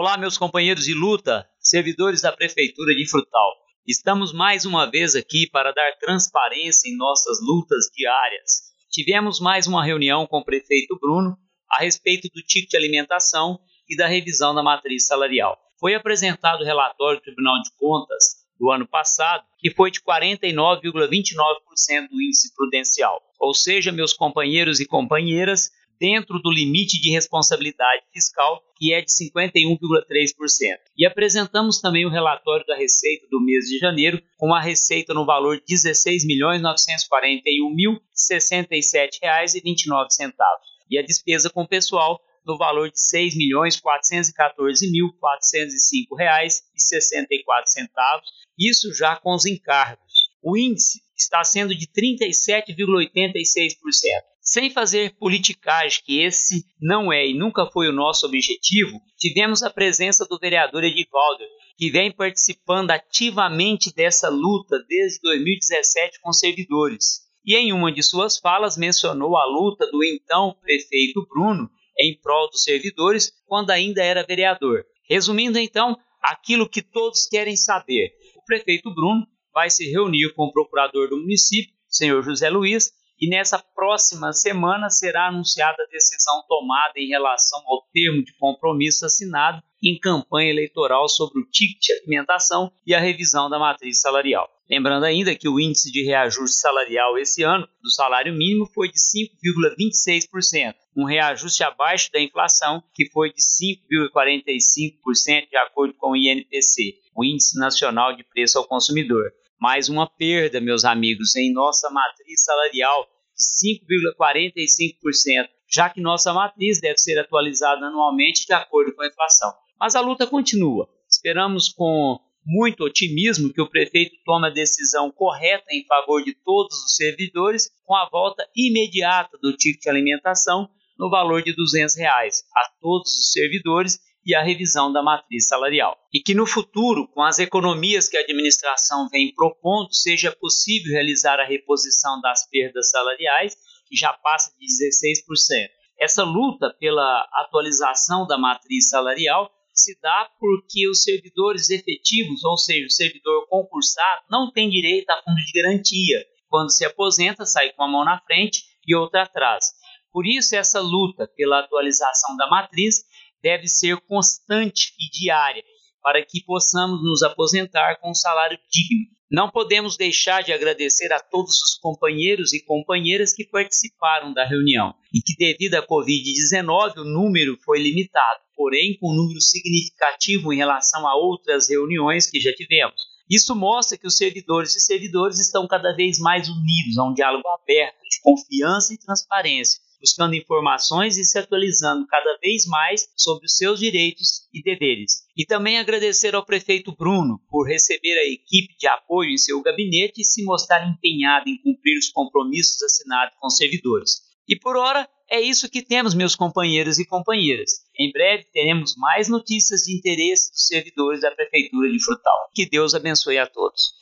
Olá, meus companheiros de luta, servidores da Prefeitura de Frutal. Estamos mais uma vez aqui para dar transparência em nossas lutas diárias. Tivemos mais uma reunião com o prefeito Bruno a respeito do ticket de alimentação e da revisão da matriz salarial. Foi apresentado o relatório do Tribunal de Contas do ano passado, que foi de 49,29% do índice prudencial. Ou seja, meus companheiros e companheiras, dentro do limite de responsabilidade fiscal, que é de 51,3%. E apresentamos também o relatório da receita do mês de janeiro, com a receita no valor de R$ 16.941.067,29 e a despesa com pessoal no valor de R$ 6.414.405,64, isso já com os encargos. O índice está sendo de 37,86%. Sem fazer politicagem, que esse não é e nunca foi o nosso objetivo, tivemos a presença do vereador Edivaldo, que vem participando ativamente dessa luta desde 2017 com servidores. E em uma de suas falas mencionou a luta do então prefeito Bruno em prol dos servidores quando ainda era vereador. Resumindo então, aquilo que todos querem saber. O prefeito Bruno vai se reunir com o procurador do município, senhor José Luiz, e nessa próxima semana será anunciada a decisão tomada em relação ao termo de compromisso assinado em campanha eleitoral sobre o ticket de alimentação e a revisão da matriz salarial. Lembrando ainda que o índice de reajuste salarial esse ano do salário mínimo foi de 5,26%, um reajuste abaixo da inflação, que foi de 5,45% de acordo com o INPC, o Índice Nacional de Preço ao Consumidor mais uma perda, meus amigos, em nossa matriz salarial de 5,45%, já que nossa matriz deve ser atualizada anualmente de acordo com a inflação. Mas a luta continua. Esperamos com muito otimismo que o prefeito tome a decisão correta em favor de todos os servidores, com a volta imediata do ticket de alimentação no valor de 200 reais a todos os servidores e a revisão da matriz salarial. E que no futuro, com as economias que a administração vem propondo, seja possível realizar a reposição das perdas salariais, que já passa de 16%. Essa luta pela atualização da matriz salarial se dá porque os servidores efetivos, ou seja, o servidor concursado, não tem direito a fundo de garantia. Quando se aposenta, sai com a mão na frente e outra atrás. Por isso, essa luta pela atualização da matriz deve ser constante e diária, para que possamos nos aposentar com um salário digno. Não podemos deixar de agradecer a todos os companheiros e companheiras que participaram da reunião e que, devido à Covid-19, o número foi limitado, porém com um número significativo em relação a outras reuniões que já tivemos. Isso mostra que os servidores e servidores estão cada vez mais unidos a um diálogo aberto, de confiança e transparência, buscando informações e se atualizando cada vez mais sobre os seus direitos e deveres. E também agradecer ao prefeito Bruno por receber a equipe de apoio em seu gabinete e se mostrar empenhado em cumprir os compromissos assinados com os servidores. E por hora, é isso que temos, meus companheiros e companheiras. Em breve teremos mais notícias de interesse dos servidores da Prefeitura de Frutal. Que Deus abençoe a todos.